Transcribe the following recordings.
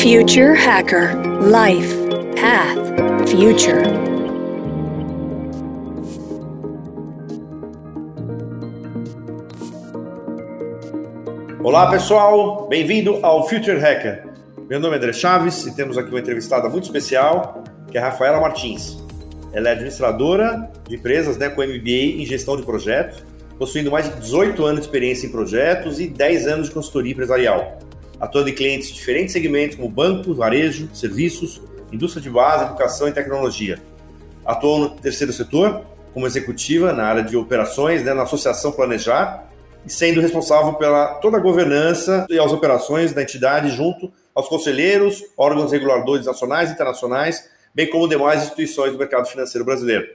Future Hacker Life Path Future. Olá pessoal, bem-vindo ao Future Hacker. Meu nome é André Chaves e temos aqui uma entrevistada muito especial, que é a Rafaela Martins. Ela é administradora de empresas né, com MBA em gestão de projetos, possuindo mais de 18 anos de experiência em projetos e 10 anos de consultoria empresarial atuando em clientes de diferentes segmentos como bancos, varejo, serviços, indústria de base, educação e tecnologia. Atuou no terceiro setor, como executiva na área de operações, né, na Associação Planejar, e sendo responsável pela toda a governança e as operações da entidade junto aos conselheiros, órgãos reguladores nacionais e internacionais, bem como demais instituições do mercado financeiro brasileiro.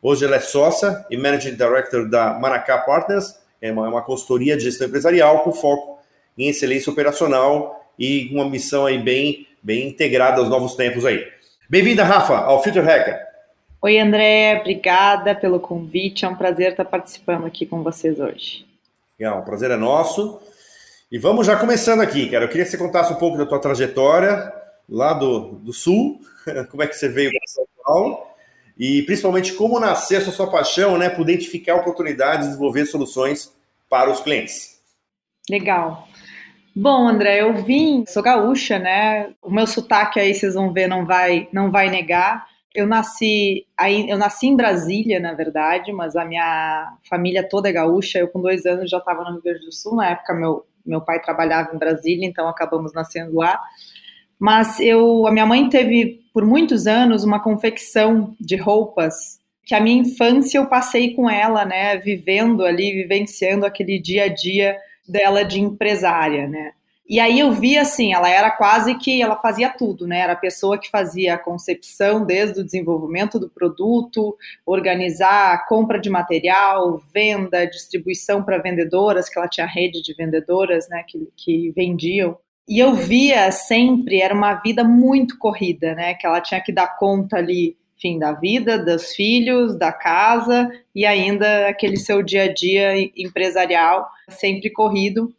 Hoje ela é sócia e Managing Director da Maracá Partners, é uma, uma consultoria de gestão empresarial com foco em excelência operacional e uma missão aí bem, bem integrada aos novos tempos aí. Bem-vinda, Rafa, ao Future Hacker. Oi, André, obrigada pelo convite. É um prazer estar participando aqui com vocês hoje. Legal, o prazer é nosso. E vamos já começando aqui, cara. Eu queria que você contasse um pouco da tua trajetória lá do, do Sul, como é que você veio para São Paulo e principalmente como nasceu essa sua paixão, né, por identificar oportunidades e desenvolver soluções para os clientes. Legal. Bom, André, eu vim, sou gaúcha, né? O meu sotaque aí vocês vão ver, não vai, não vai negar. Eu nasci, aí, eu nasci em Brasília, na verdade, mas a minha família toda é gaúcha. Eu com dois anos já estava no Rio Grande do Sul. Na época meu meu pai trabalhava em Brasília, então acabamos nascendo lá. Mas eu, a minha mãe teve por muitos anos uma confecção de roupas que a minha infância eu passei com ela, né? Vivendo ali, vivenciando aquele dia a dia dela de empresária, né? E aí eu vi assim, ela era quase que ela fazia tudo, né? Era a pessoa que fazia a concepção desde o desenvolvimento do produto, organizar a compra de material, venda, distribuição para vendedoras, que ela tinha rede de vendedoras, né, que, que vendiam. E eu via sempre, era uma vida muito corrida, né? Que ela tinha que dar conta ali enfim, da vida, dos filhos, da casa e ainda aquele seu dia a dia empresarial sempre corrido.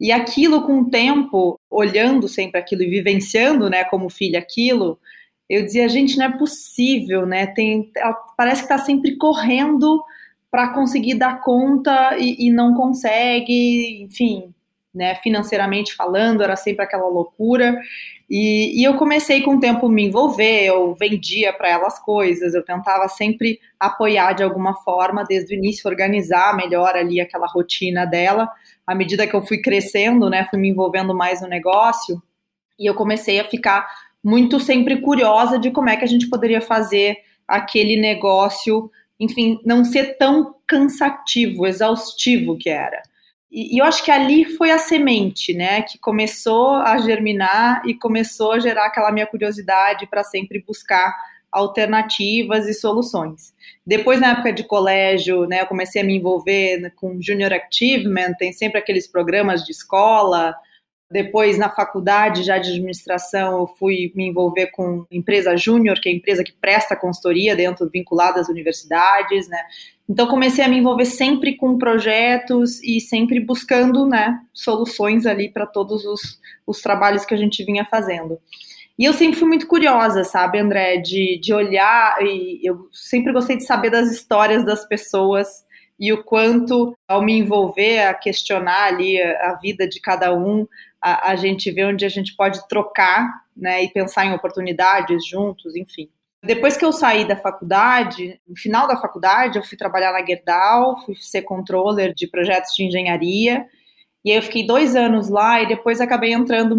E aquilo com o tempo, olhando sempre aquilo e vivenciando, né, como filha aquilo, eu dizia, gente, não é possível, né? Tem, parece que está sempre correndo para conseguir dar conta e, e não consegue, enfim, né, financeiramente falando, era sempre aquela loucura. E, e eu comecei com o tempo me envolver, eu vendia para elas coisas, eu tentava sempre apoiar de alguma forma, desde o início, organizar melhor ali aquela rotina dela. À medida que eu fui crescendo, né, fui me envolvendo mais no negócio, e eu comecei a ficar muito sempre curiosa de como é que a gente poderia fazer aquele negócio, enfim, não ser tão cansativo, exaustivo que era. E, eu acho que ali foi a semente, né, que começou a germinar e começou a gerar aquela minha curiosidade para sempre buscar alternativas e soluções. Depois, na época de colégio, né, eu comecei a me envolver com Junior Achievement, tem sempre aqueles programas de escola. Depois, na faculdade já de administração, eu fui me envolver com empresa júnior, que é a empresa que presta consultoria dentro, vinculada às universidades, né? Então comecei a me envolver sempre com projetos e sempre buscando né, soluções ali para todos os, os trabalhos que a gente vinha fazendo. E eu sempre fui muito curiosa, sabe, André, de, de olhar e eu sempre gostei de saber das histórias das pessoas e o quanto, ao me envolver, a questionar ali a, a vida de cada um, a, a gente vê onde a gente pode trocar, né, e pensar em oportunidades juntos, enfim. Depois que eu saí da faculdade, no final da faculdade, eu fui trabalhar na Gerdau, fui ser controller de projetos de engenharia. E aí eu fiquei dois anos lá e depois acabei entrando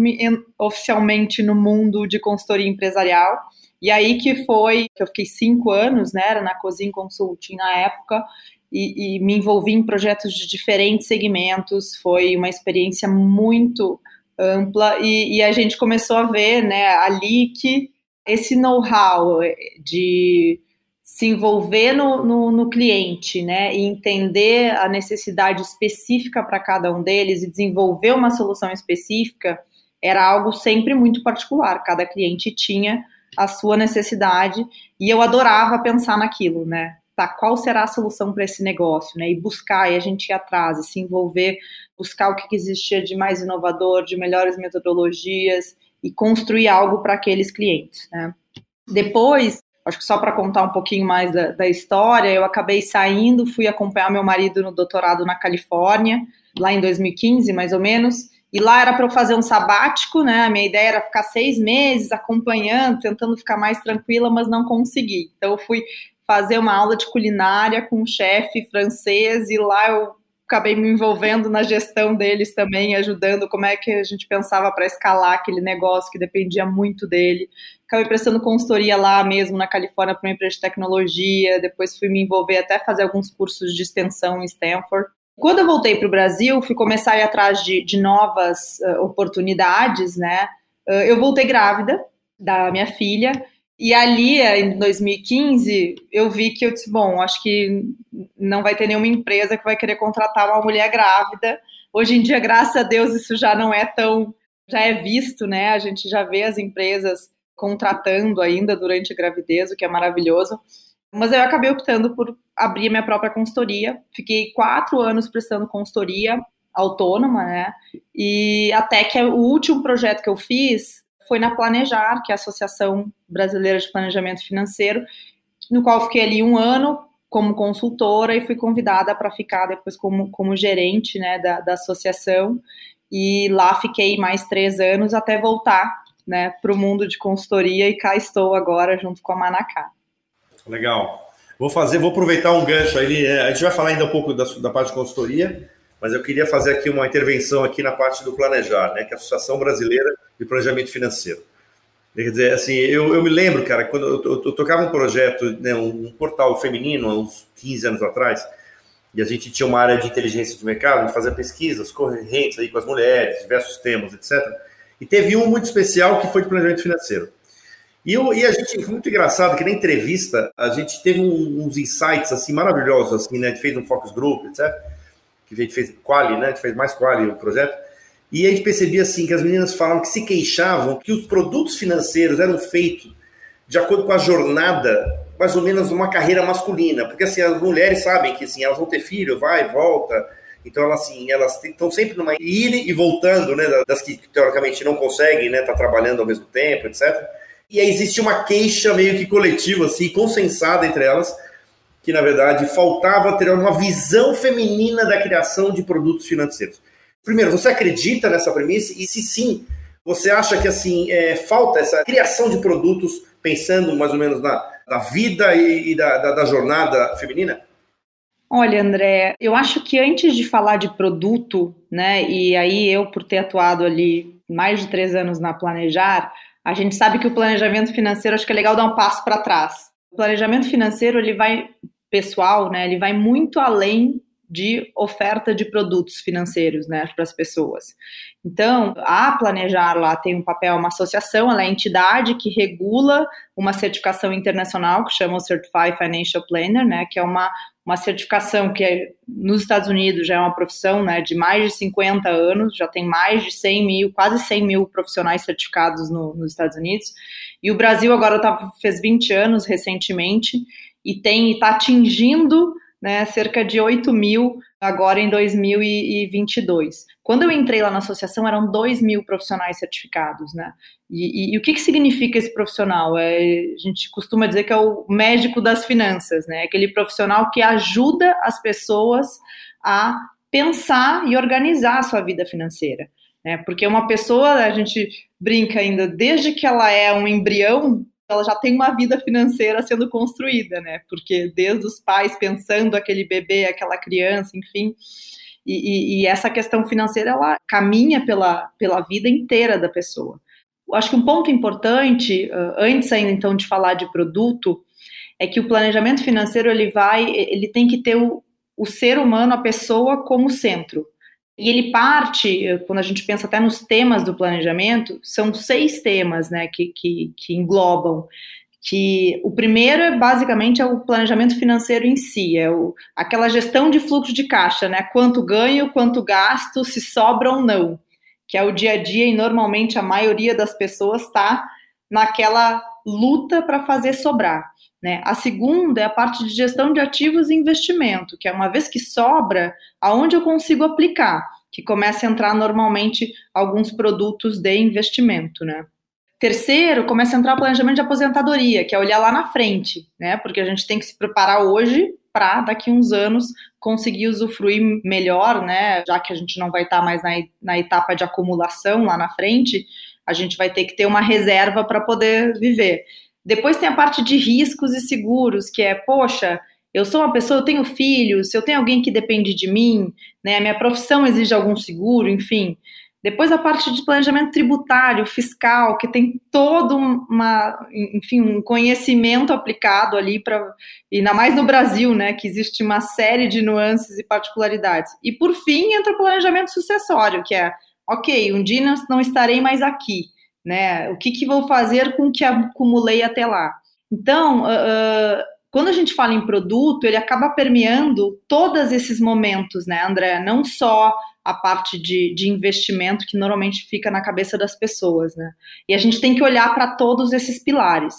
oficialmente no mundo de consultoria empresarial. E aí que foi, que eu fiquei cinco anos, né, era na Cozinha Consulting na época, e, e me envolvi em projetos de diferentes segmentos. Foi uma experiência muito ampla e, e a gente começou a ver, né, ali que esse know-how de se envolver no, no, no, cliente, né, e entender a necessidade específica para cada um deles e desenvolver uma solução específica era algo sempre muito particular. Cada cliente tinha a sua necessidade e eu adorava pensar naquilo, né? Tá, qual será a solução para esse negócio, né? E buscar, e a gente ir atrás, e se envolver, buscar o que existia de mais inovador, de melhores metodologias, e construir algo para aqueles clientes. Né? Depois, acho que só para contar um pouquinho mais da, da, história, eu acabei saindo, fui acompanhar meu marido no doutorado na Califórnia, lá em 2015, mais ou menos, e lá era para eu fazer um sabático, né? A minha ideia era ficar seis meses acompanhando, tentando ficar mais tranquila, mas não consegui. Então, eu fui fazer uma aula de culinária com um chefe francês e lá eu acabei me envolvendo na gestão deles também, ajudando como é que a gente pensava para escalar aquele negócio que dependia muito dele. Acabei prestando consultoria lá mesmo na Califórnia para uma empresa de tecnologia, depois fui me envolver até fazer alguns cursos de extensão em Stanford. Quando eu voltei para o Brasil, fui começar a ir atrás de, de novas uh, oportunidades, né? Uh, eu voltei grávida da minha filha e ali, em 2015, eu vi que eu disse, bom, acho que não vai ter nenhuma empresa que vai querer contratar uma mulher grávida. Hoje em dia, graças a Deus, isso já não é tão, já é visto, né? A gente já vê as empresas contratando ainda durante a gravidez, o que é maravilhoso. Mas eu acabei optando por abrir minha própria consultoria. Fiquei quatro anos prestando consultoria autônoma, né? E até que o último projeto que eu fiz foi na Planejar, que é a Associação Brasileira de Planejamento Financeiro, no qual fiquei ali um ano como consultora e fui convidada para ficar depois como, como gerente né, da, da associação. E lá fiquei mais três anos até voltar né, para o mundo de consultoria e cá estou agora junto com a Manacá. Legal. Vou fazer, vou aproveitar um gancho aí. É, a gente vai falar ainda um pouco da, da parte de consultoria, mas eu queria fazer aqui uma intervenção aqui na parte do planejar, né, que é a Associação Brasileira de Planejamento Financeiro. Quer dizer, assim, eu, eu me lembro, cara, quando eu, eu, eu tocava um projeto, né, um, um, portal feminino, há uns 15 anos atrás, e a gente tinha uma área de inteligência de mercado, a gente fazia pesquisas correntes aí com as mulheres, diversos temas, etc. E teve um muito especial que foi de planejamento financeiro. E, eu, e a gente, foi muito engraçado que na entrevista a gente teve um, uns insights assim maravilhosos, assim, né? A gente fez um focus group, etc que a gente fez quali, né? A gente fez mais quali o projeto. E a gente percebia assim que as meninas falavam que se queixavam que os produtos financeiros eram feitos de acordo com a jornada, mais ou menos uma carreira masculina, porque assim as mulheres sabem que assim elas vão ter filho, vai, volta, então elas assim elas estão sempre numa ir e voltando, né, das que teoricamente não conseguem, né, tá trabalhando ao mesmo tempo, etc. E aí existe uma queixa meio que coletiva assim, consensada entre elas que, na verdade, faltava ter uma visão feminina da criação de produtos financeiros. Primeiro, você acredita nessa premissa? E se sim, você acha que assim é, falta essa criação de produtos pensando mais ou menos na, na vida e, e da, da, da jornada feminina? Olha, André, eu acho que antes de falar de produto, né, e aí eu, por ter atuado ali mais de três anos na Planejar, a gente sabe que o planejamento financeiro, acho que é legal dar um passo para trás. O planejamento financeiro, ele vai pessoal, né, ele vai muito além de oferta de produtos financeiros, né, para as pessoas. Então, a Planejar lá tem um papel, uma associação, ela é a entidade que regula uma certificação internacional que chama o Certified Financial Planner, né, que é uma, uma certificação que é, nos Estados Unidos já é uma profissão, né, de mais de 50 anos, já tem mais de 100 mil, quase 100 mil profissionais certificados no, nos Estados Unidos, e o Brasil agora tá, fez 20 anos recentemente, e tem está atingindo né, cerca de 8 mil agora em 2022. Quando eu entrei lá na associação, eram 2 mil profissionais certificados, né? E, e, e o que, que significa esse profissional? É, a gente costuma dizer que é o médico das finanças, né? Aquele profissional que ajuda as pessoas a pensar e organizar a sua vida financeira. Né? Porque uma pessoa, a gente brinca ainda, desde que ela é um embrião, ela já tem uma vida financeira sendo construída, né? Porque desde os pais pensando aquele bebê, aquela criança, enfim. E, e, e essa questão financeira, ela caminha pela, pela vida inteira da pessoa. Eu acho que um ponto importante, antes ainda então de falar de produto, é que o planejamento financeiro ele vai, ele tem que ter o, o ser humano, a pessoa como centro. E ele parte, quando a gente pensa até nos temas do planejamento, são seis temas né, que, que, que englobam. Que o primeiro é basicamente é o planejamento financeiro em si, é o, aquela gestão de fluxo de caixa, né? Quanto ganho, quanto gasto, se sobra ou não, que é o dia a dia e normalmente a maioria das pessoas está naquela luta para fazer sobrar. Né? A segunda é a parte de gestão de ativos e investimento, que é uma vez que sobra, aonde eu consigo aplicar, que começa a entrar normalmente alguns produtos de investimento. Né? Terceiro, começa a entrar o planejamento de aposentadoria, que é olhar lá na frente, né? Porque a gente tem que se preparar hoje para daqui uns anos conseguir usufruir melhor, né? Já que a gente não vai estar tá mais na, na etapa de acumulação lá na frente, a gente vai ter que ter uma reserva para poder viver. Depois tem a parte de riscos e seguros, que é, poxa, eu sou uma pessoa, eu tenho filhos, eu tenho alguém que depende de mim, né, a minha profissão exige algum seguro, enfim. Depois a parte de planejamento tributário, fiscal, que tem todo uma, enfim, um conhecimento aplicado ali para, ainda mais no Brasil, né, que existe uma série de nuances e particularidades. E por fim entra o planejamento sucessório, que é, ok, um dia não estarei mais aqui, né? O que, que vou fazer com o que acumulei até lá? Então, uh, quando a gente fala em produto, ele acaba permeando todos esses momentos, né, André? Não só a parte de, de investimento que normalmente fica na cabeça das pessoas, né? E a gente tem que olhar para todos esses pilares.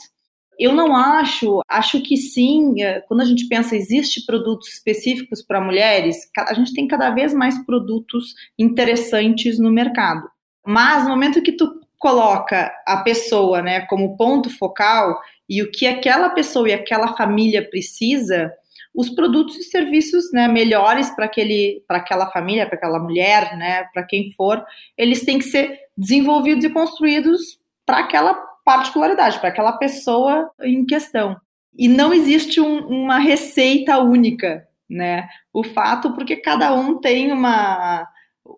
Eu não acho, acho que sim, é, quando a gente pensa, existe produtos específicos para mulheres, a gente tem cada vez mais produtos interessantes no mercado. Mas no momento que tu coloca a pessoa, né, como ponto focal, e o que aquela pessoa e aquela família precisa, os produtos e serviços né, melhores para aquela família, para aquela mulher, né, para quem for, eles têm que ser desenvolvidos e construídos para aquela particularidade, para aquela pessoa em questão. E não existe um, uma receita única, né? O fato, porque cada um tem uma,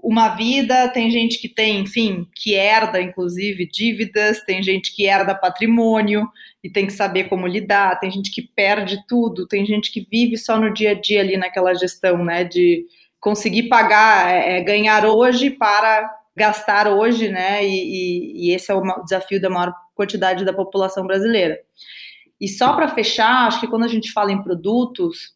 uma vida, tem gente que tem, enfim, que herda, inclusive, dívidas, tem gente que herda patrimônio e tem que saber como lidar, tem gente que perde tudo, tem gente que vive só no dia a dia ali naquela gestão, né, de conseguir pagar, é, é ganhar hoje para gastar hoje, né, e, e, e esse é o desafio da maior quantidade da população brasileira. E só para fechar, acho que quando a gente fala em produtos,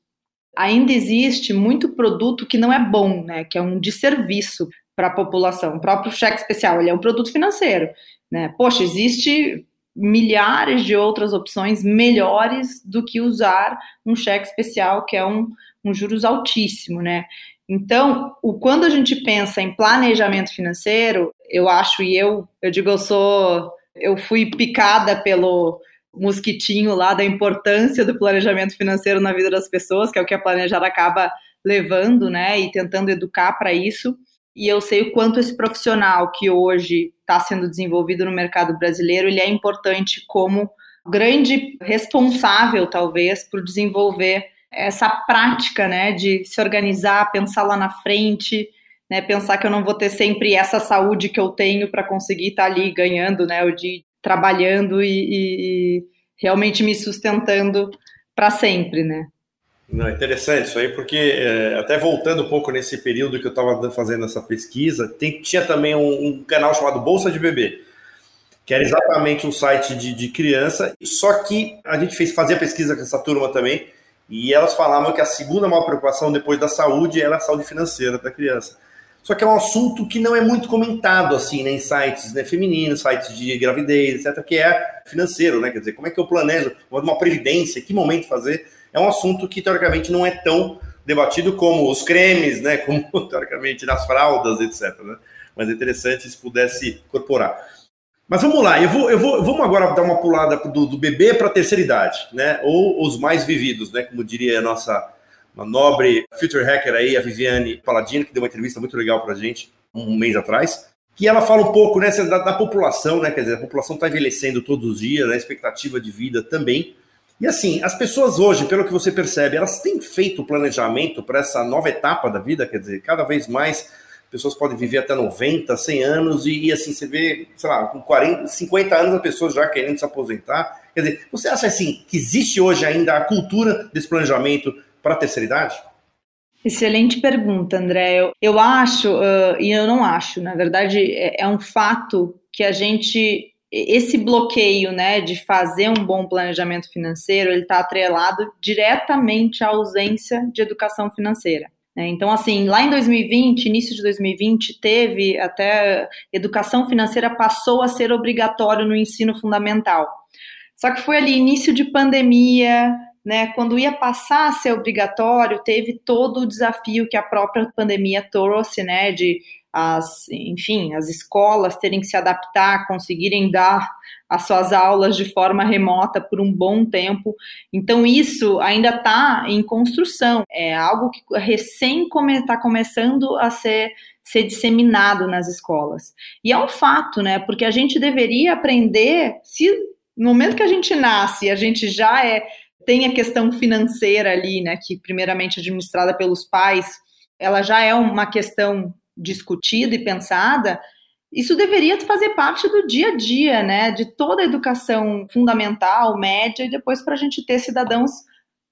ainda existe muito produto que não é bom, né? Que é um desserviço para a população. O próprio cheque especial, ele é um produto financeiro, né? Poxa, existe milhares de outras opções melhores do que usar um cheque especial, que é um, um juros altíssimo, né? Então, o, quando a gente pensa em planejamento financeiro, eu acho, e eu, eu digo, eu sou, eu fui picada pelo mosquitinho lá da importância do planejamento financeiro na vida das pessoas, que é o que a Planejar acaba levando, né, e tentando educar para isso. E eu sei o quanto esse profissional que hoje está sendo desenvolvido no mercado brasileiro, ele é importante como grande responsável, talvez, por desenvolver essa prática, né, de se organizar, pensar lá na frente, né, pensar que eu não vou ter sempre essa saúde que eu tenho para conseguir estar tá ali ganhando, né, o de trabalhando e, e realmente me sustentando para sempre, né? Não, interessante isso aí, porque é, até voltando um pouco nesse período que eu estava fazendo essa pesquisa, tem, tinha também um, um, canal chamado Bolsa de Bebê, que era exatamente um site de, de criança, só que a gente fez fazer pesquisa com essa turma também, e elas falavam que a segunda maior preocupação depois da saúde era a saúde financeira da criança. Só que é um assunto que não é muito comentado assim, né, em sites né, femininos, sites de gravidez, etc., que é financeiro, né? Quer dizer, como é que eu planejo uma previdência, que momento fazer? É um assunto que teoricamente não é tão debatido como os cremes, né? Como teoricamente nas fraldas, etc. Né? Mas é interessante se pudesse incorporar. Mas vamos lá, eu vou, eu vou, vamos agora dar uma pulada do, do bebê para a terceira idade, né? Ou os mais vividos, né? Como diria a nossa uma nobre future hacker aí, a Viviane Paladino, que deu uma entrevista muito legal para a gente um mês atrás, que ela fala um pouco né, da, da população, né? Quer dizer, a população está envelhecendo todos os dias, né, a expectativa de vida também. E assim, as pessoas hoje, pelo que você percebe, elas têm feito planejamento para essa nova etapa da vida, quer dizer, cada vez mais pessoas podem viver até 90, 100 anos, e, e, assim, você vê, sei lá, com 40, 50 anos a pessoa já querendo se aposentar. Quer dizer, você acha assim que existe hoje ainda a cultura desse planejamento para a terceira idade? Excelente pergunta, André. Eu, eu acho, uh, e eu não acho, na verdade, é, é um fato que a gente esse bloqueio né, de fazer um bom planejamento financeiro, ele está atrelado diretamente à ausência de educação financeira. Né? Então, assim, lá em 2020, início de 2020, teve até educação financeira passou a ser obrigatório no ensino fundamental. Só que foi ali início de pandemia, né, quando ia passar a ser obrigatório, teve todo o desafio que a própria pandemia trouxe, né, de as, enfim, as escolas terem que se adaptar, conseguirem dar as suas aulas de forma remota por um bom tempo. Então, isso ainda está em construção, é algo que recém está começando a ser, ser disseminado nas escolas. E é um fato, né? Porque a gente deveria aprender, se no momento que a gente nasce, a gente já é tem a questão financeira ali, né, que primeiramente administrada pelos pais, ela já é uma questão discutida e pensada, isso deveria fazer parte do dia a dia, né, de toda a educação fundamental, média, e depois para a gente ter cidadãos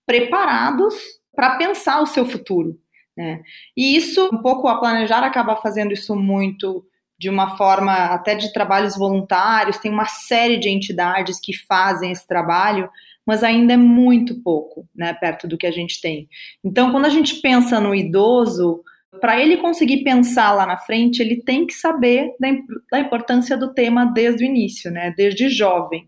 preparados para pensar o seu futuro. Né? E isso, um pouco a Planejar acaba fazendo isso muito de uma forma até de trabalhos voluntários, tem uma série de entidades que fazem esse trabalho, mas ainda é muito pouco, né, perto do que a gente tem. Então, quando a gente pensa no idoso, para ele conseguir pensar lá na frente, ele tem que saber da, da, importância do tema desde o início, né? Desde jovem.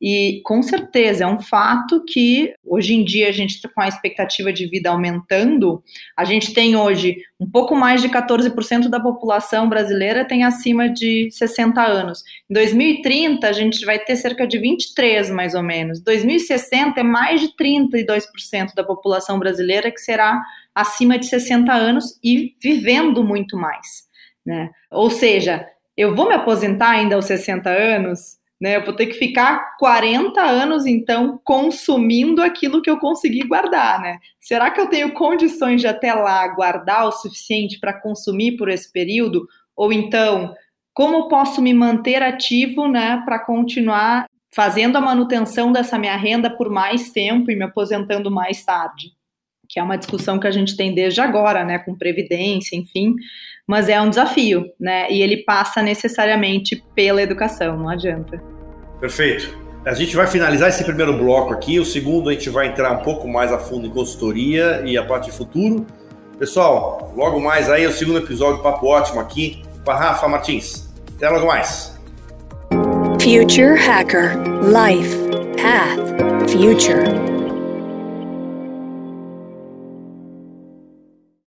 E com certeza é um fato que hoje em dia a gente está com a expectativa de vida aumentando. A gente tem hoje um pouco mais de 14% da população brasileira tem acima de 60 anos. Em 2030 a gente vai ter cerca de 23 mais ou menos. Em 2060 é mais de 32% da população brasileira que será acima de 60 anos e vivendo muito mais, né? Ou seja, eu vou me aposentar ainda aos 60 anos, né? Eu vou ter que ficar 40 anos então consumindo aquilo que eu consegui guardar, né? Será que eu tenho condições de até lá guardar o suficiente para consumir por esse período? Ou então, como posso me manter ativo, né, para continuar fazendo a manutenção dessa minha renda por mais tempo e me aposentando mais tarde? Que é uma discussão que a gente tem desde agora, né, com previdência, enfim, mas é um desafio, né, e ele passa necessariamente pela educação, não adianta. Perfeito. A gente vai finalizar esse primeiro bloco aqui, o segundo a gente vai entrar um pouco mais a fundo em consultoria e a parte de futuro. Pessoal, logo mais aí o segundo episódio, papo ótimo aqui com a Rafa Martins. Até logo mais. Future Hacker Life Path Future